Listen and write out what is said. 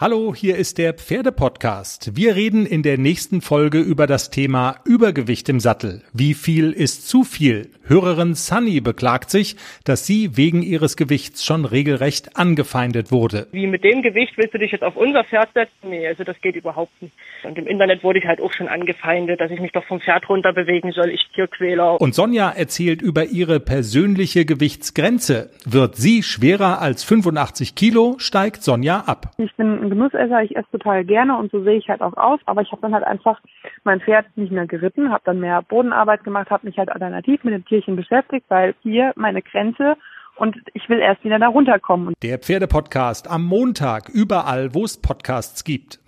Hallo, hier ist der Pferdepodcast. Wir reden in der nächsten Folge über das Thema Übergewicht im Sattel. Wie viel ist zu viel? Hörerin Sunny beklagt sich, dass sie wegen ihres Gewichts schon regelrecht angefeindet wurde. Wie mit dem Gewicht willst du dich jetzt auf unser Pferd setzen? Nee, also das geht überhaupt nicht. Und im Internet wurde ich halt auch schon angefeindet, dass ich mich doch vom Pferd runter bewegen soll, ich Tierquäler. Und Sonja erzählt über ihre persönliche Gewichtsgrenze. Wird sie schwerer als 85 Kilo, steigt Sonja ab. Ich bin Genussesser, ich esse total gerne und so sehe ich halt auch aus. Aber ich habe dann halt einfach mein Pferd nicht mehr geritten, habe dann mehr Bodenarbeit gemacht, habe mich halt alternativ mit dem Tierchen beschäftigt, weil hier meine Grenze und ich will erst wieder da runterkommen. Der Pferdepodcast am Montag überall, wo es Podcasts gibt.